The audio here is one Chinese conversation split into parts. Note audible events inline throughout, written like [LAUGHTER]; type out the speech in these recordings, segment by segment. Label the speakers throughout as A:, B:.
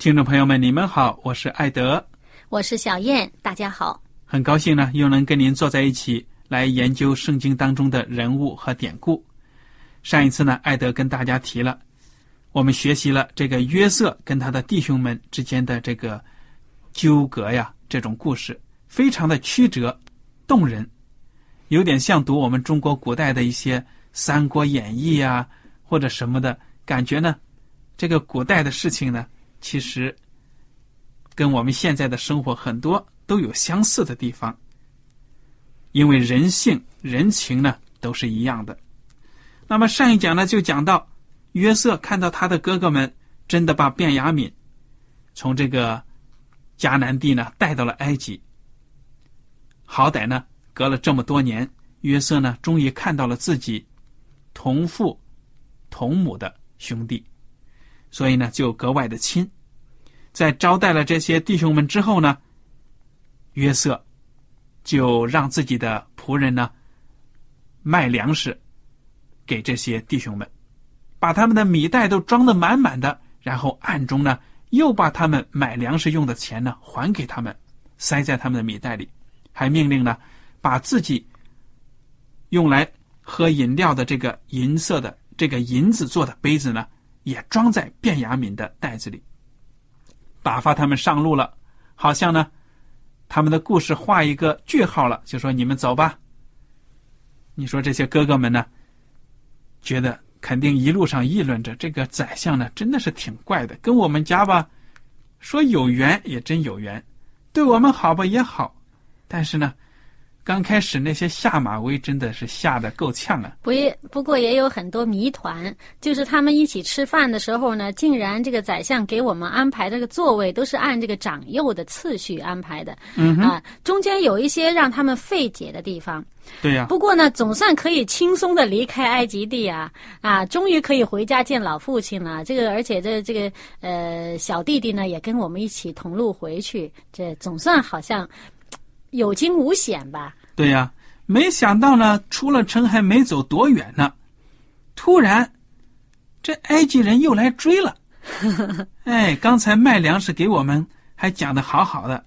A: 听众朋友们，你们好，我是艾德，
B: 我是小燕，大家好，
A: 很高兴呢，又能跟您坐在一起来研究圣经当中的人物和典故。上一次呢，艾德跟大家提了，我们学习了这个约瑟跟他的弟兄们之间的这个纠葛呀，这种故事非常的曲折动人，有点像读我们中国古代的一些《三国演义》呀或者什么的感觉呢。这个古代的事情呢，其实跟我们现在的生活很多都有相似的地方，因为人性人情呢都是一样的。那么上一讲呢，就讲到约瑟看到他的哥哥们真的把卞雅敏从这个迦南地呢带到了埃及。好歹呢，隔了这么多年，约瑟呢终于看到了自己同父同母的兄弟，所以呢就格外的亲。在招待了这些弟兄们之后呢，约瑟就让自己的仆人呢卖粮食。给这些弟兄们，把他们的米袋都装得满满的，然后暗中呢，又把他们买粮食用的钱呢还给他们，塞在他们的米袋里，还命令呢，把自己用来喝饮料的这个银色的这个银子做的杯子呢，也装在卞雅敏的袋子里，打发他们上路了，好像呢，他们的故事画一个句号了，就说你们走吧。你说这些哥哥们呢？觉得肯定一路上议论着这个宰相呢，真的是挺怪的。跟我们家吧，说有缘也真有缘，对我们好吧也好，但是呢。刚开始那些下马威真的是吓得够呛啊！
B: 不也不过也有很多谜团，就是他们一起吃饭的时候呢，竟然这个宰相给我们安排这个座位都是按这个长幼的次序安排的，
A: 嗯
B: 啊，中间有一些让他们费解的地方。
A: 对呀。
B: 不过呢，总算可以轻松的离开埃及地啊啊，终于可以回家见老父亲了。这个而且这这个呃小弟弟呢也跟我们一起同路回去，这总算好像有惊无险吧。
A: 对呀，没想到呢，出了城还没走多远呢，突然，这埃及人又来追了。[LAUGHS] 哎，刚才卖粮食给我们还讲的好好的，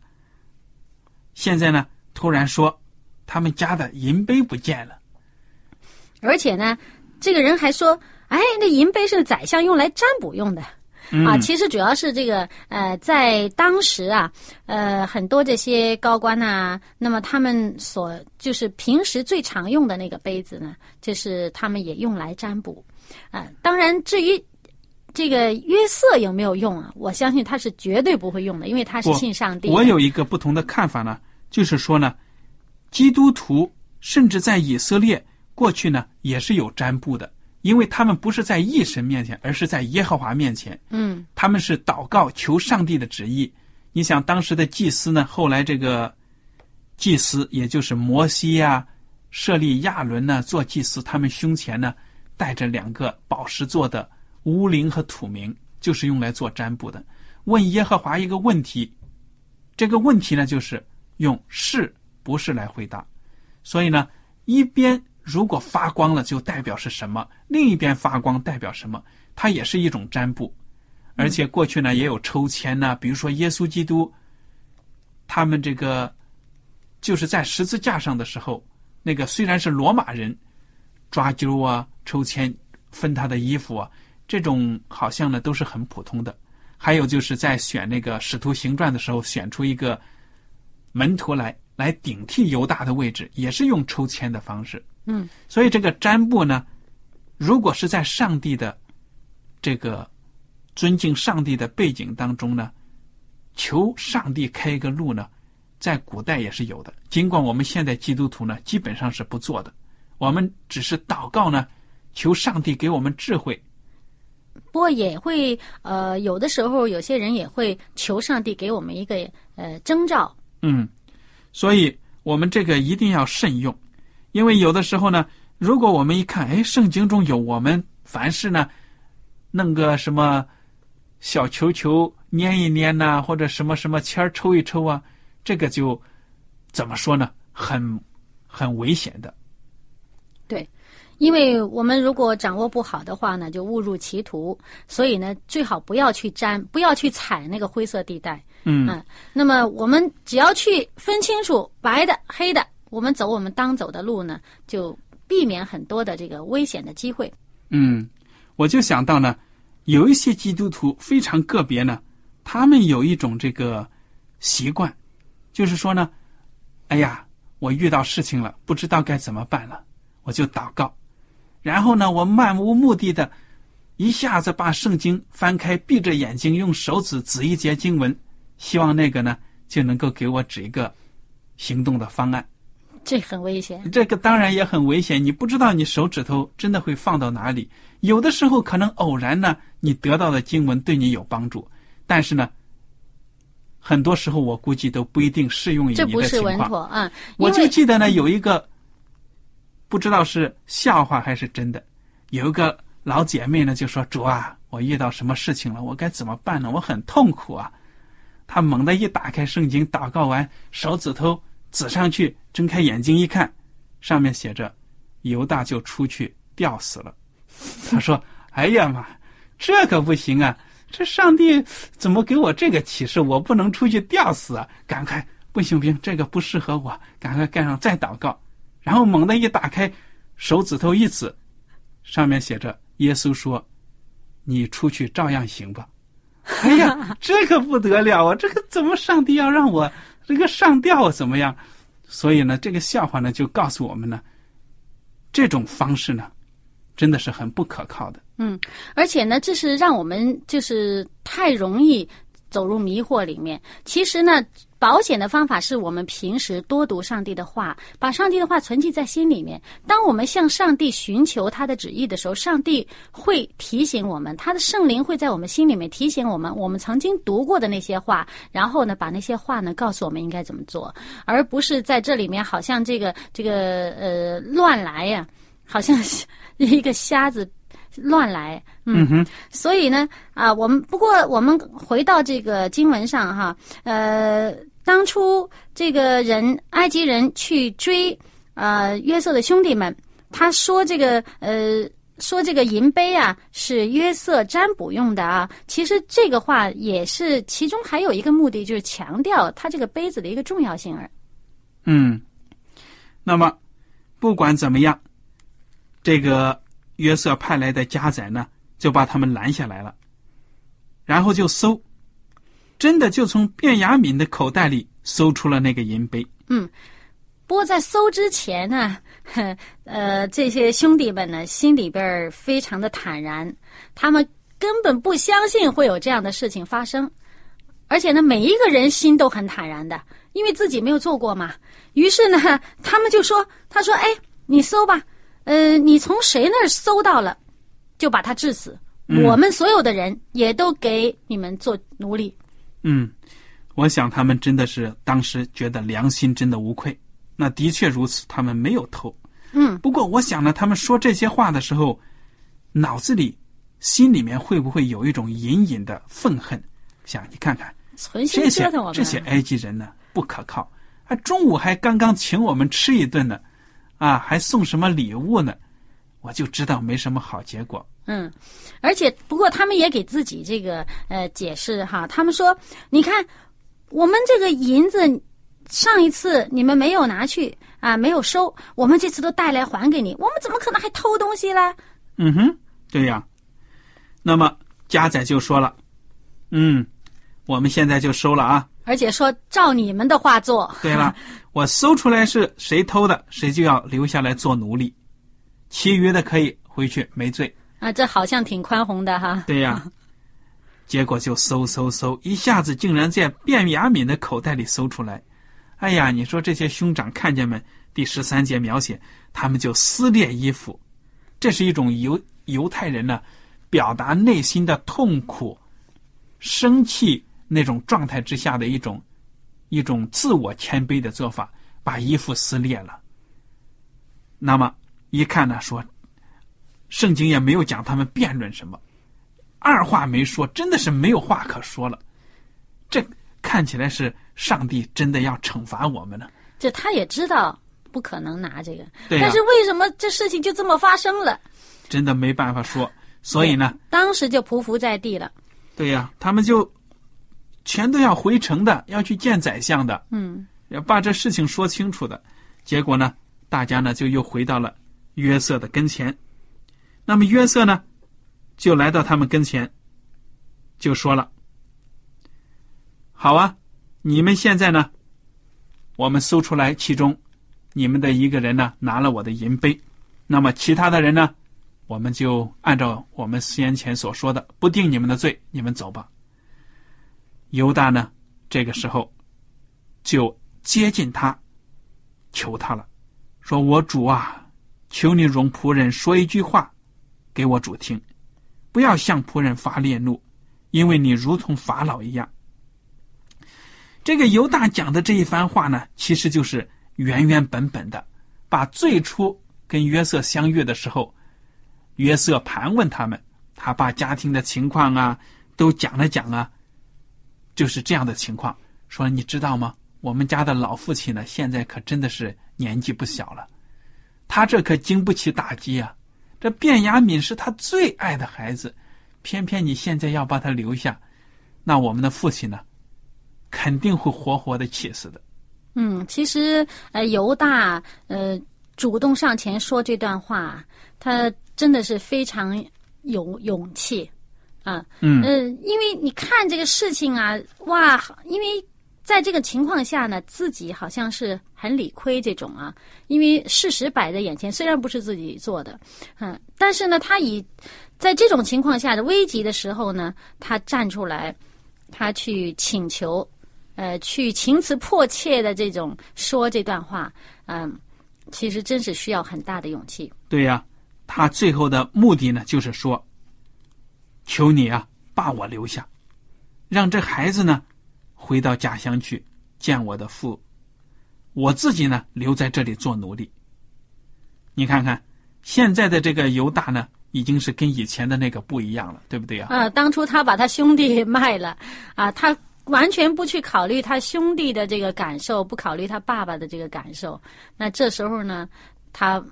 A: 现在呢，突然说他们家的银杯不见了，
B: 而且呢，这个人还说：“哎，那银杯是宰相用来占卜用的。”啊，其实主要是这个呃，在当时啊，呃，很多这些高官呐，那么他们所就是平时最常用的那个杯子呢，就是他们也用来占卜啊。当然，至于这个约瑟有没有用啊，我相信他是绝对不会用的，因为他是信上帝。
A: 我有一个不同的看法呢，就是说呢，基督徒甚至在以色列过去呢也是有占卜的。因为他们不是在异神面前，而是在耶和华面前。
B: 嗯，
A: 他们是祷告求上帝的旨意。你想当时的祭司呢？后来这个祭司，也就是摩西呀、设立亚伦呢做祭司，他们胸前呢带着两个宝石做的乌灵和土明，就是用来做占卜的。问耶和华一个问题，这个问题呢就是用是不是来回答。所以呢，一边如果发光了，就代表是什么；另一边发光代表什么？它也是一种占卜。而且过去呢也有抽签呢，比如说耶稣基督，他们这个就是在十字架上的时候，那个虽然是罗马人抓阄啊、抽签分他的衣服啊，这种好像呢都是很普通的。还有就是在选那个使徒行传的时候，选出一个门徒来来顶替犹大的位置，也是用抽签的方式。
B: 嗯，
A: 所以这个占卜呢，如果是在上帝的这个。尊敬上帝的背景当中呢，求上帝开一个路呢，在古代也是有的。尽管我们现在基督徒呢，基本上是不做的，我们只是祷告呢，求上帝给我们智慧。
B: 不过也会呃，有的时候有些人也会求上帝给我们一个呃征兆。
A: 嗯，所以我们这个一定要慎用，因为有的时候呢，如果我们一看，哎，圣经中有我们凡事呢，弄个什么。小球球粘一粘呐，或者什么什么签儿抽一抽啊，这个就怎么说呢？很很危险的。
B: 对，因为我们如果掌握不好的话呢，就误入歧途。所以呢，最好不要去沾，不要去踩那个灰色地带。
A: 嗯。
B: 那么我们只要去分清楚白的、黑的，我们走我们当走的路呢，就避免很多的这个危险的机会。
A: 嗯，我就想到呢。有一些基督徒非常个别呢，他们有一种这个习惯，就是说呢，哎呀，我遇到事情了，不知道该怎么办了，我就祷告，然后呢，我漫无目的的，一下子把圣经翻开，闭着眼睛用手指指一节经文，希望那个呢就能够给我指一个行动的方案。
B: 这很危险。
A: 这个当然也很危险，你不知道你手指头真的会放到哪里。有的时候可能偶然呢，你得到的经文对你有帮助，但是呢，很多时候我估计都不一定适用于你的情况。
B: 这不是稳妥啊！
A: 我就记得呢，有一个不知道是笑话还是真的，有一个老姐妹呢就说：“主啊，我遇到什么事情了？我该怎么办呢？我很痛苦啊！”她猛地一打开圣经，祷告完，手指头指上去，睁开眼睛一看，上面写着：“犹大就出去吊死了。[LAUGHS] ”他说：“哎呀妈，这可不行啊！这上帝怎么给我这个启示？我不能出去吊死啊！赶快，不行不行，这个不适合我，赶快盖上再祷告。然后猛地一打开，手指头一指，上面写着：耶稣说，你出去照样行吧。哎呀，这可不得了啊！这个怎么上帝要让我这个上吊怎么样？所以呢，这个笑话呢就告诉我们呢，这种方式呢。”真的是很不可靠的。
B: 嗯，而且呢，这是让我们就是太容易走入迷惑里面。其实呢，保险的方法是我们平时多读上帝的话，把上帝的话存记在心里面。当我们向上帝寻求他的旨意的时候，上帝会提醒我们，他的圣灵会在我们心里面提醒我们，我们曾经读过的那些话，然后呢，把那些话呢告诉我们应该怎么做，而不是在这里面好像这个这个呃乱来呀。好像一个瞎子乱来，
A: 嗯哼，
B: 所以呢，啊，我们不过我们回到这个经文上哈，呃，当初这个人埃及人去追呃约瑟的兄弟们，他说这个呃说这个银杯啊是约瑟占卜用的啊，其实这个话也是其中还有一个目的，就是强调他这个杯子的一个重要性而。
A: 嗯，那么不管怎么样。这个约瑟派来的家宰呢，就把他们拦下来了，然后就搜，真的就从卞雅敏的口袋里搜出了那个银杯。
B: 嗯，不过在搜之前呢，[LAUGHS] 呃，这些兄弟们呢，心里边非常的坦然，他们根本不相信会有这样的事情发生，而且呢，每一个人心都很坦然的，因为自己没有做过嘛。于是呢，他们就说：“他说，哎，你搜吧。”嗯，你从谁那儿搜到了，就把他治死。我们所有的人也都给你们做奴隶。
A: 嗯，我想他们真的是当时觉得良心真的无愧。那的确如此，他们没有偷。
B: 嗯，
A: 不过我想呢，他们说这些话的时候，脑子里、心里面会不会有一种隐隐的愤恨？想你看看
B: 存心
A: 这些
B: 折腾我们。
A: 这些埃及人呢，不可靠。啊，中午还刚刚请我们吃一顿呢，啊，还送什么礼物呢？我就知道没什么好结果。
B: 嗯，而且不过他们也给自己这个呃解释哈，他们说，你看我们这个银子上一次你们没有拿去啊，没有收，我们这次都带来还给你，我们怎么可能还偷东西呢？
A: 嗯哼，对呀。那么家仔就说了，嗯，我们现在就收了啊。
B: 而且说照你们的话做。
A: 对了，[LAUGHS] 我搜出来是谁偷的，谁就要留下来做奴隶，其余的可以回去没罪。
B: 啊，这好像挺宽宏的哈。
A: 对呀，[LAUGHS] 结果就搜搜搜，一下子竟然在卞雅敏的口袋里搜出来。哎呀，你说这些兄长看见没？第十三节描写，他们就撕裂衣服，这是一种犹犹太人呢，表达内心的痛苦、生气那种状态之下的一种一种自我谦卑的做法，把衣服撕裂了。那么一看呢，说圣经也没有讲他们辩论什么，二话没说，真的是没有话可说了。这看起来是上帝真的要惩罚我们呢。
B: 这他也知道不可能拿这个，但是为什么这事情就这么发生了？
A: 真的没办法说，所以呢，
B: 当时就匍匐在地了。
A: 对呀，他们就全都要回城的，要去见宰相的，
B: 嗯
A: 要把这事情说清楚的。结果呢，大家呢就又回到了约瑟的跟前。那么约瑟呢，就来到他们跟前，就说了：“好啊，你们现在呢，我们搜出来，其中你们的一个人呢拿了我的银杯，那么其他的人呢，我们就按照我们先前所说的，不定你们的罪，你们走吧。”犹大呢，这个时候就接近他，求他了，说：“我主啊，求你容仆人说一句话，给我主听，不要向仆人发烈怒，因为你如同法老一样。”这个犹大讲的这一番话呢，其实就是原原本本的，把最初跟约瑟相遇的时候，约瑟盘问他们，他把家庭的情况啊都讲了讲啊，就是这样的情况。说你知道吗？我们家的老父亲呢，现在可真的是年纪不小了，他这可经不起打击啊！这卞雅敏是他最爱的孩子，偏偏你现在要把他留下，那我们的父亲呢，肯定会活活的气死的。
B: 嗯，其实呃，犹大呃主动上前说这段话，他真的是非常有勇气啊。
A: 嗯
B: 呃，因为你看这个事情啊，哇，因为在这个情况下呢，自己好像是很理亏这种啊，因为事实摆在眼前，虽然不是自己做的，嗯，但是呢，他以在这种情况下的危急的时候呢，他站出来，他去请求，呃，去情辞迫切的这种说这段话，嗯、其实真是需要很大的勇气。
A: 对呀、他最后的目的呢，就是说，求你啊，把我留下，让这孩子呢回到家乡去见我的父，我自己呢留在这里做奴隶。你看看，现在的这个犹大呢，已经是跟以前的那个不一样了，对不对啊、
B: 呃，当初他把他兄弟卖了，啊，他完全不去考虑他兄弟的这个感受，不考虑他爸爸的这个感受。那这时候呢，他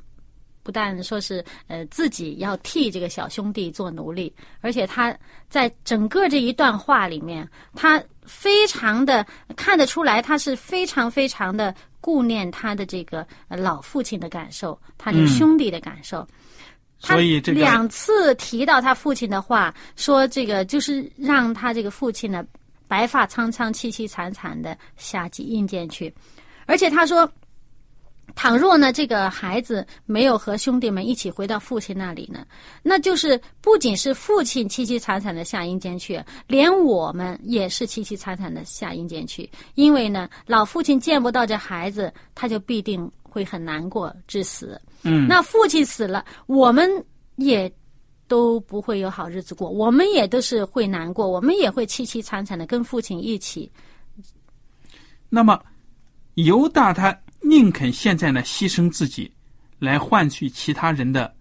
B: 不但说是呃自己要替这个小兄弟做奴隶，而且他在整个这一段话里面，他非常的看得出来，他是非常非常的顾念他的这个呃老父亲的感受，他这个
A: 嗯
B: 兄弟的感受。他
A: 所以这个
B: 两次提到他父亲的话，说这个就是让他这个父亲呢白发苍苍、凄凄惨惨的下起阴间去，而且他说，倘若呢这个孩子没有和兄弟们一起回到父亲那里呢，那就是不仅是父亲凄凄惨惨的下阴间去，连我们也是凄凄惨惨的下阴间去，因为呢老父亲见不到这孩子，他就必定会很难过致死。
A: 嗯，
B: 那父亲死了，我们也都不会有好日子过，我们也都是会难过，我们也会凄凄惨惨的跟父亲一起。
A: 那么犹大他宁肯现在呢牺牲自己，来换取其他人的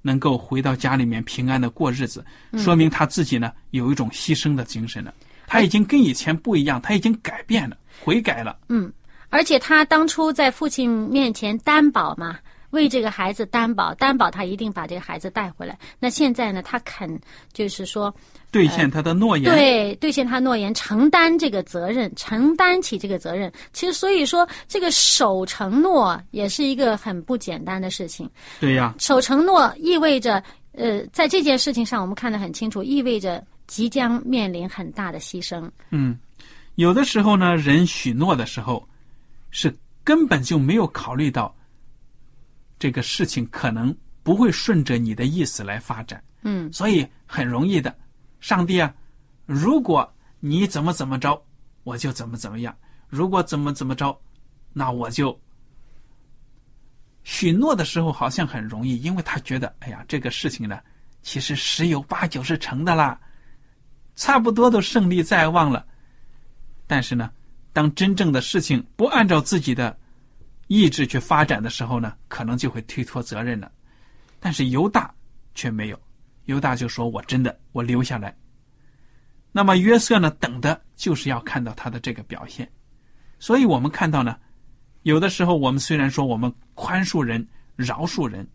A: 能够回到家里面平安的过日子，说明他自己呢有一种牺牲的精神了。他已经跟以前不一样，他已经改变了，悔改了。
B: 嗯，而且他当初在父亲面前担保嘛，为这个孩子担保，担保他一定把这个孩子带回来。那现在呢，他肯就是说
A: 兑现他的诺言，
B: 对，兑现他诺言，承担这个责任，承担起这个责任。其实，所以说这个守承诺也是一个很不简单的事情。
A: 对呀，
B: 守承诺意味着，呃，在这件事情上，我们看得很清楚，意味着即将面临很大的牺牲。
A: 嗯，有的时候呢，人许诺的时候，是根本就没有考虑到这个事情可能不会顺着你的意思来发展，
B: 嗯。
A: 所以很容易的，上帝啊，如果你怎么怎么着，我就怎么怎么样；如果怎么怎么着，那我就许诺的时候好像很容易，因为他觉得，哎呀，这个事情呢，其实十有八九是成的啦，差不多都胜利在望了。但是呢，当真正的事情不按照自己的意志去发展的时候呢，可能就会推脱责任了。但是犹大却没有，犹大就说：“我真的，我留下来。”那么约瑟呢，等的就是要看到他的这个表现。所以我们看到呢，有的时候我们虽然说我们宽恕人、饶恕人，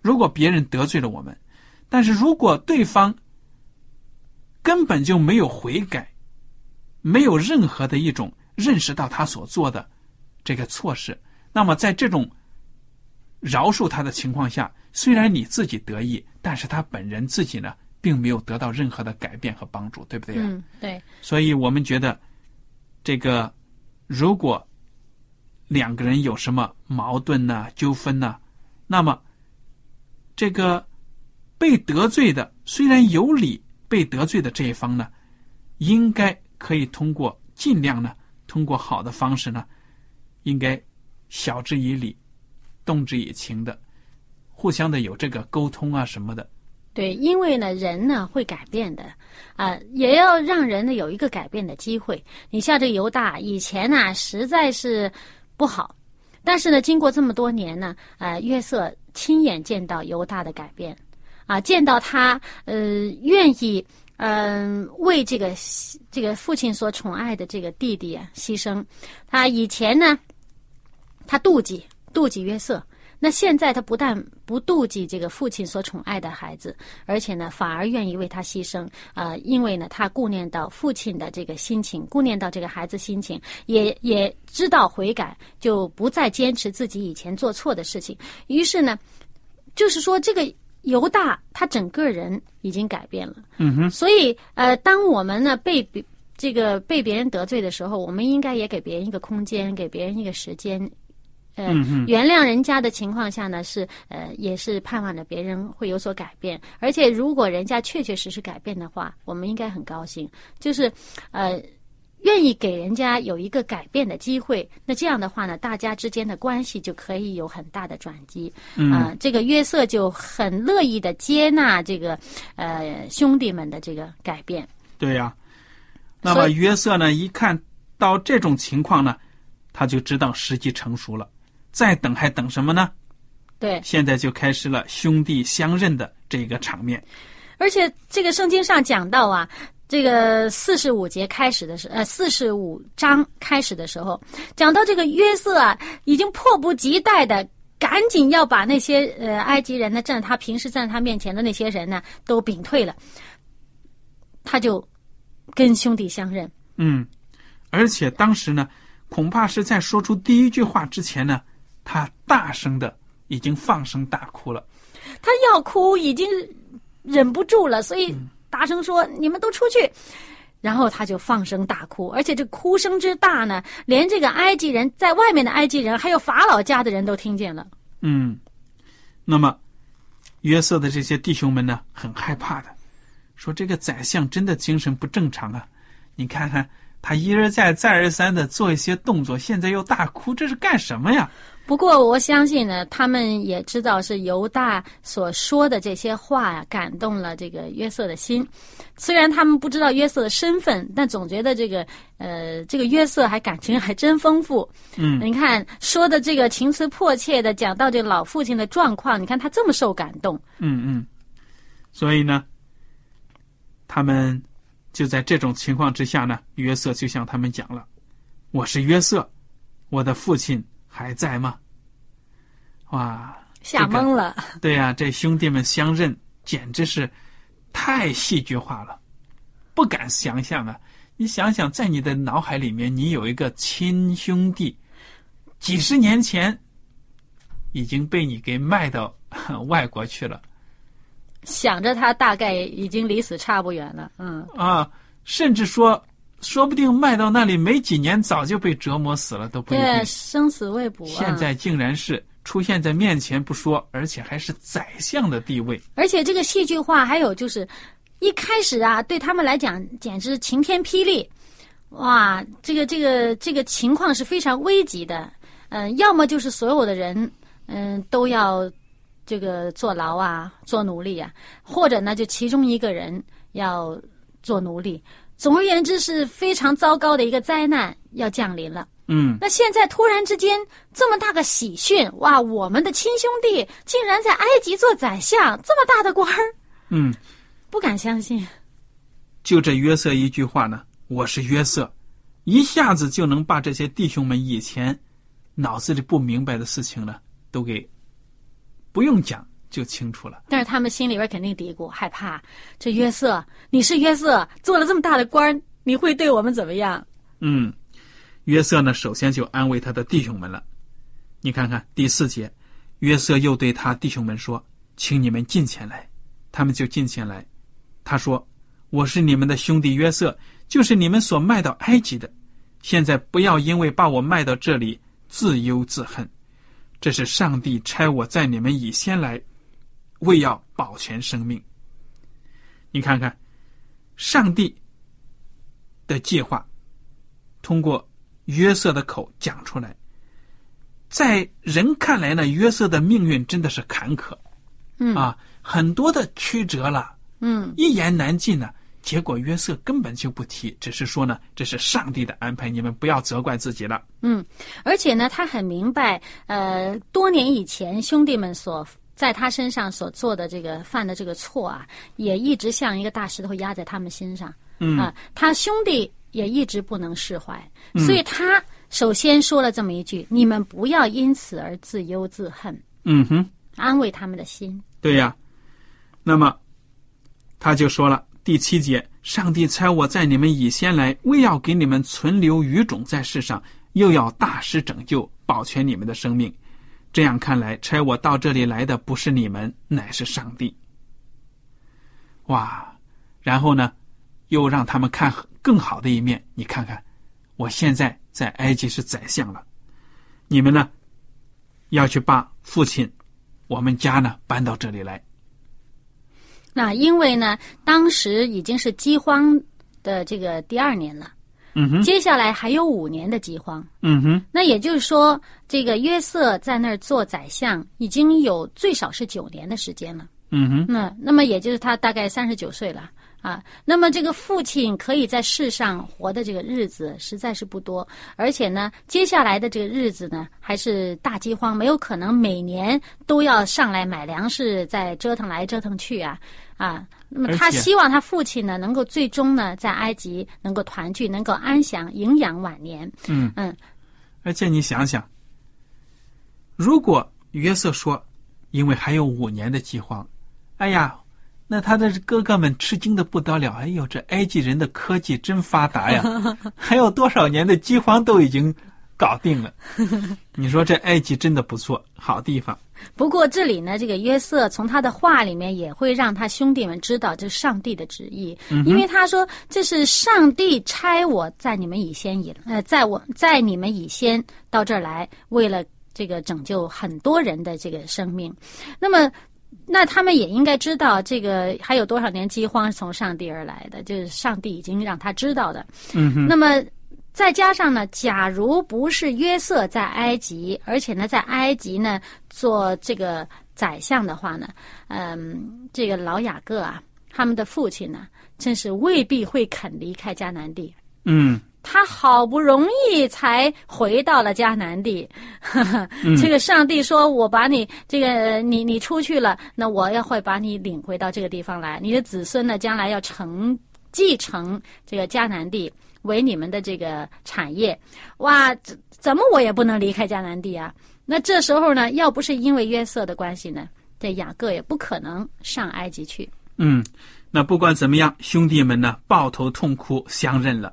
A: 如果别人得罪了我们，但是如果对方根本就没有悔改，没有任何的一种认识到他所做的这个错事，那么在这种饶恕他的情况下，虽然你自己得意，但是他本人自己呢，并没有得到任何的改变和帮助，对不对呀？
B: 嗯，对，
A: 所以我们觉得，这个如果两个人有什么矛盾呐、纠纷呐、那么这个被得罪的虽然有理，被得罪的这一方呢，应该可以通过尽量呢，通过好的方式呢，应该晓之以理，动之以情的，互相的有这个沟通啊什么的。
B: 对，因为呢，人呢会改变的，啊、也要让人呢有一个改变的机会。你像这犹大，以前呢实在是不好，但是呢，经过这么多年呢，呃，约瑟亲眼见到犹大的改变，啊，见到他呃愿意嗯、为这个这个父亲所宠爱的这个弟弟啊牺牲。他以前呢，他妒忌妒忌约瑟。那现在他不但不妒忌这个父亲所宠爱的孩子，而且呢，反而愿意为他牺牲啊、呃因为呢，他顾念到父亲的这个心情，顾念到这个孩子心情，也也知道悔改，就不再坚持自己以前做错的事情。于是呢，就是说这个犹大他整个人已经改变了。
A: 嗯哼，
B: 所以呃，当我们呢被别这个被别人得罪的时候，我们应该也给别人一个空间，给别人一个时间。呃，原谅人家的情况下呢，是呃，也是盼望着别人会有所改变。而且，如果人家确确实实改变的话，我们应该很高兴。就是，呃，愿意给人家有一个改变的机会。那这样的话呢，大家之间的关系就可以有很大的转机。啊、这个约瑟就很乐意的接纳这个呃兄弟们的这个改变。
A: 对呀、那么约瑟呢，一看到这种情况呢，他就知道时机成熟了。再等还等什么呢？
B: 对，
A: 现在就开始了兄弟相认的这个场面。
B: 而且这个圣经上讲到啊，这个四十五节开始的时，呃，四十五章开始的时候，讲到这个约瑟啊，已经迫不及待的赶紧要把那些呃埃及人呢，站在他平时站在他面前的那些人呢，都屏退了，他就跟兄弟相认。
A: 嗯，而且当时呢，恐怕是在说出第一句话之前呢，他大声的已经放声大哭了。
B: 他要哭，已经忍不住了，所以大声说：“你们都出去！”然后他就放声大哭，而且这哭声之大呢，连这个埃及人在外面的埃及人，还有法老家的人都听见了。
A: 嗯，那么约瑟的这些弟兄们呢，很害怕的，说这个宰相真的精神不正常啊！你看看他一而再、再而三的做一些动作，现在又大哭，这是干什么呀？
B: 不过我相信呢，他们也知道是犹大所说的这些话呀，感动了这个约瑟的心。虽然他们不知道约瑟的身份，但总觉得这个呃，这个约瑟还感情还真丰富。
A: 嗯，
B: 你看说的这个情辞迫切的讲到这老父亲的状况，你看他这么受感动。
A: 嗯嗯，所以呢，他们就在这种情况之下呢，约瑟就向他们讲了：“我是约瑟，我的父亲还在吗？”哇，
B: 吓懵了。
A: 对呀、这兄弟们相认，简直是太戏剧化了，不敢想象啊！你想想，在你的脑海里面，你有一个亲兄弟，几十年前已经被你给卖到 [LAUGHS] 外国去了
B: 想着他大概已经离死差不远了。嗯，
A: 啊，甚至说，说不定卖到那里没几年，早就被折磨死了都不一
B: 对，
A: 定。
B: 生死未卜、啊。
A: 现在竟然是出现在面前不说，而且还是宰相的地位。
B: 而且这个戏剧化，还有就是，一开始啊，对他们来讲简直晴天霹雳，哇，这个这个这个情况是非常危急的。嗯、要么就是所有的人，嗯、都要这个坐牢啊，做奴隶啊，或者呢，就其中一个人要做奴隶。总而言之，是非常糟糕的一个灾难要降临了。
A: 嗯，
B: 那现在突然之间这么大个喜讯，哇！我们的亲兄弟竟然在埃及做宰相，这么大的官儿，
A: 嗯，
B: 不敢相信。
A: 就这约瑟一句话呢，我是约瑟，一下子就能把这些弟兄们以前脑子里不明白的事情呢，都给不用讲就清楚了。
B: 但是他们心里边肯定嘀咕，害怕这约瑟，你是约瑟，做了这么大的官，你会对我们怎么样？
A: 嗯，约瑟呢，首先就安慰他的弟兄们了。你看看第四节，约瑟又对他弟兄们说：“请你们进前来。”他们就进前来。他说：“我是你们的兄弟约瑟，就是你们所卖到埃及的。现在不要因为把我卖到这里自忧自恨，这是上帝差我在你们以先来，为要保全生命。你看看，上帝的计划。”通过约瑟的口讲出来，在人看来呢，约瑟的命运真的是坎坷，
B: 嗯
A: 啊，很多的曲折了，
B: 嗯
A: 一言难尽呢。结果约瑟根本就不提，只是说呢，这是上帝的安排，你们不要责怪自己了。
B: 嗯，而且呢，他很明白，呃，多年以前兄弟们所在他身上所做的这个犯的这个错啊，也一直像一个大石头压在他们心上。
A: 嗯
B: 啊，他兄弟也一直不能释怀，所以他首先说了这么一句：“你们不要因此而自忧自恨，
A: 嗯哼，
B: 安慰他们的心。
A: 对呀。那么他就说了，第七节，上帝差我在你们以先来，为要给你们存留余种在世上，又要大施拯救，保全你们的生命。这样看来，差我到这里来的不是你们，乃是上帝。哇！然后呢，又让他们看更好的一面。你看看，我现在在埃及是宰相了，你们呢，要去把父亲，我们家呢搬到这里来。
B: 那因为呢，当时已经是饥荒的这个第二年了，
A: 嗯哼，
B: 接下来还有五年的饥荒。
A: 嗯哼，
B: 那也就是说，这个约瑟在那儿做宰相，已经有最少是九年的时间了。
A: 嗯哼，
B: 那那么也就是他大概三十九岁了啊。那么这个父亲可以在世上活的这个日子实在是不多，而且呢，接下来的这个日子呢，还是大饥荒，没有可能每年都要上来买粮食，再折腾来折腾去啊啊。那么他希望他父亲呢，能够最终呢，在埃及能够团聚，能够安享营养晚年。
A: 嗯
B: 嗯，
A: 而且你想想，如果约瑟说，因为还有五年的饥荒，哎呀，那他的哥哥们吃惊的不得了。哎呦，这埃及人的科技真发达呀！[LAUGHS] 还有多少年的饥荒都已经搞定了。[LAUGHS] 你说这埃及真的不错，好地方。
B: 不过这里呢，这个约瑟从他的话里面也会让他兄弟们知道这是上帝的旨意，因为他说这是上帝差我在你们以先以呃，在我在你们以先到这儿来，为了这个拯救很多人的这个生命。那么，那他们也应该知道，这个还有多少年饥荒是从上帝而来的，就是上帝已经让他知道的。那么，再加上呢，假如不是约瑟在埃及，而且呢在埃及呢做这个宰相的话呢，嗯，这个老雅各啊，他们的父亲呢，真是未必会肯离开迦南地。
A: 嗯
B: 他好不容易才回到了迦南地，[LAUGHS] 这个上帝说：“我把你这个你你出去了，那我要会把你领回到这个地方来。你的子孙呢，将来要承继承这个迦南地为你们的这个产业。哇，怎怎么我也不能离开迦南地啊？那这时候呢，要不是因为约瑟的关系呢，这雅各也不可能上埃及去。
A: 嗯，那不管怎么样，兄弟们呢抱头痛哭，相认了。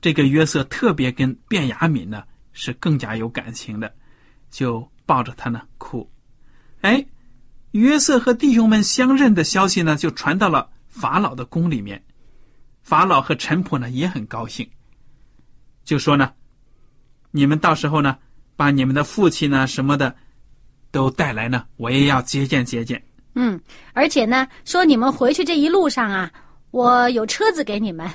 A: 这个约瑟特别跟卞雅敏呢是更加有感情的，就抱着他呢哭。哎，约瑟和弟兄们相认的消息呢，就传到了法老的宫里面。法老和臣仆呢也很高兴，就说呢：“你们到时候呢，把你们的父亲呢什么的都带来呢，我也要接见接见。”
B: 嗯，而且呢，说你们回去这一路上啊，我有车子给你们。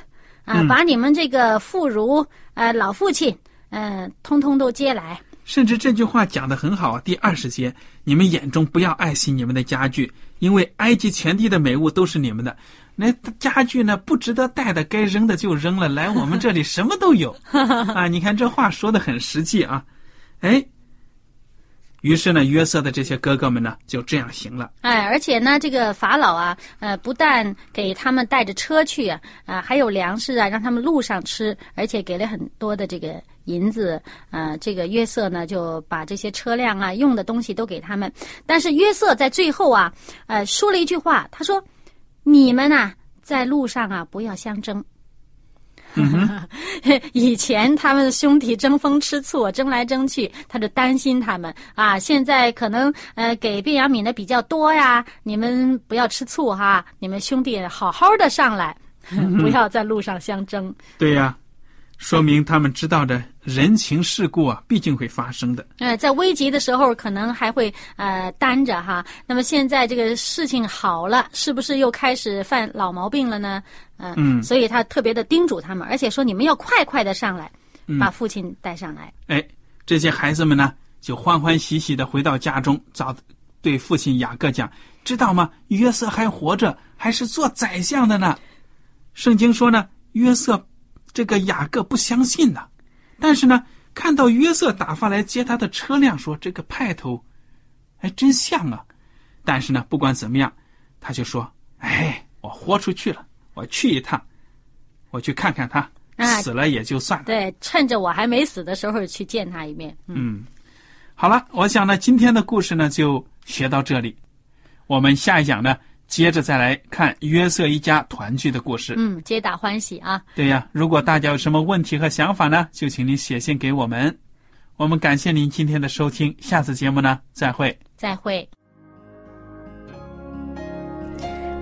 B: 啊，把你们这个妇孺、呃老父亲，嗯，通通都接来。
A: 甚至这句话讲的很好啊。第二十节，你们眼中不要爱惜你们的家具，因为埃及全地的美物都是你们的。那家具呢，不值得带的，该扔的就扔了。来我们这里什么都有 [LAUGHS] 啊！你看这话说的很实际啊。哎。于是呢，约瑟的这些哥哥们呢，就这样行了。
B: 哎，而且呢，这个法老啊，呃，不但给他们带着车去啊，啊，还有粮食啊，让他们路上吃，而且给了很多的这个银子。啊，这个约瑟呢，就把这些车辆啊、用的东西都给他们。但是约瑟在最后啊，呃，说了一句话，他说：“你们呐，在路上啊，不要相争。” [LAUGHS] 以前他们兄弟争风吃醋，争来争去，他就担心他们啊。现在可能呃给卞雅敏的比较多呀，你们不要吃醋哈，你们兄弟好好的上来，[LAUGHS] 不要在路上相争。
A: 对呀。说明他们知道的人情世故啊，毕竟会发生的。
B: 呃，在危急的时候，可能还会呃担着哈。那么现在这个事情好了，是不是又开始犯老毛病了呢？嗯，所以他特别的叮嘱他们，而且说你们要快快的上来，把父亲带上来。
A: 哎，这些孩子们呢，就欢欢喜喜的回到家中，找对父亲雅各讲：知道吗？约瑟还活着，还是做宰相的呢。圣经说呢，约瑟。这个雅各不相信呢，但是呢，看到约瑟打发来接他的车辆，说这个派头，还真像啊。但是呢，不管怎么样，他就说：“哎，我豁出去了，我去一趟，我去看看他，死了也就算了。”
B: 对，趁着我还没死的时候去见他一面。
A: 嗯，好了，我想呢，今天的故事呢就学到这里，我们下一讲呢。接着再来看约瑟一家团聚的故事。
B: 嗯，皆大欢喜啊！
A: 对呀，如果大家有什么问题和想法呢，就请您写信给我们。我们感谢您今天的收听，下次节目呢，再会。
B: 再会。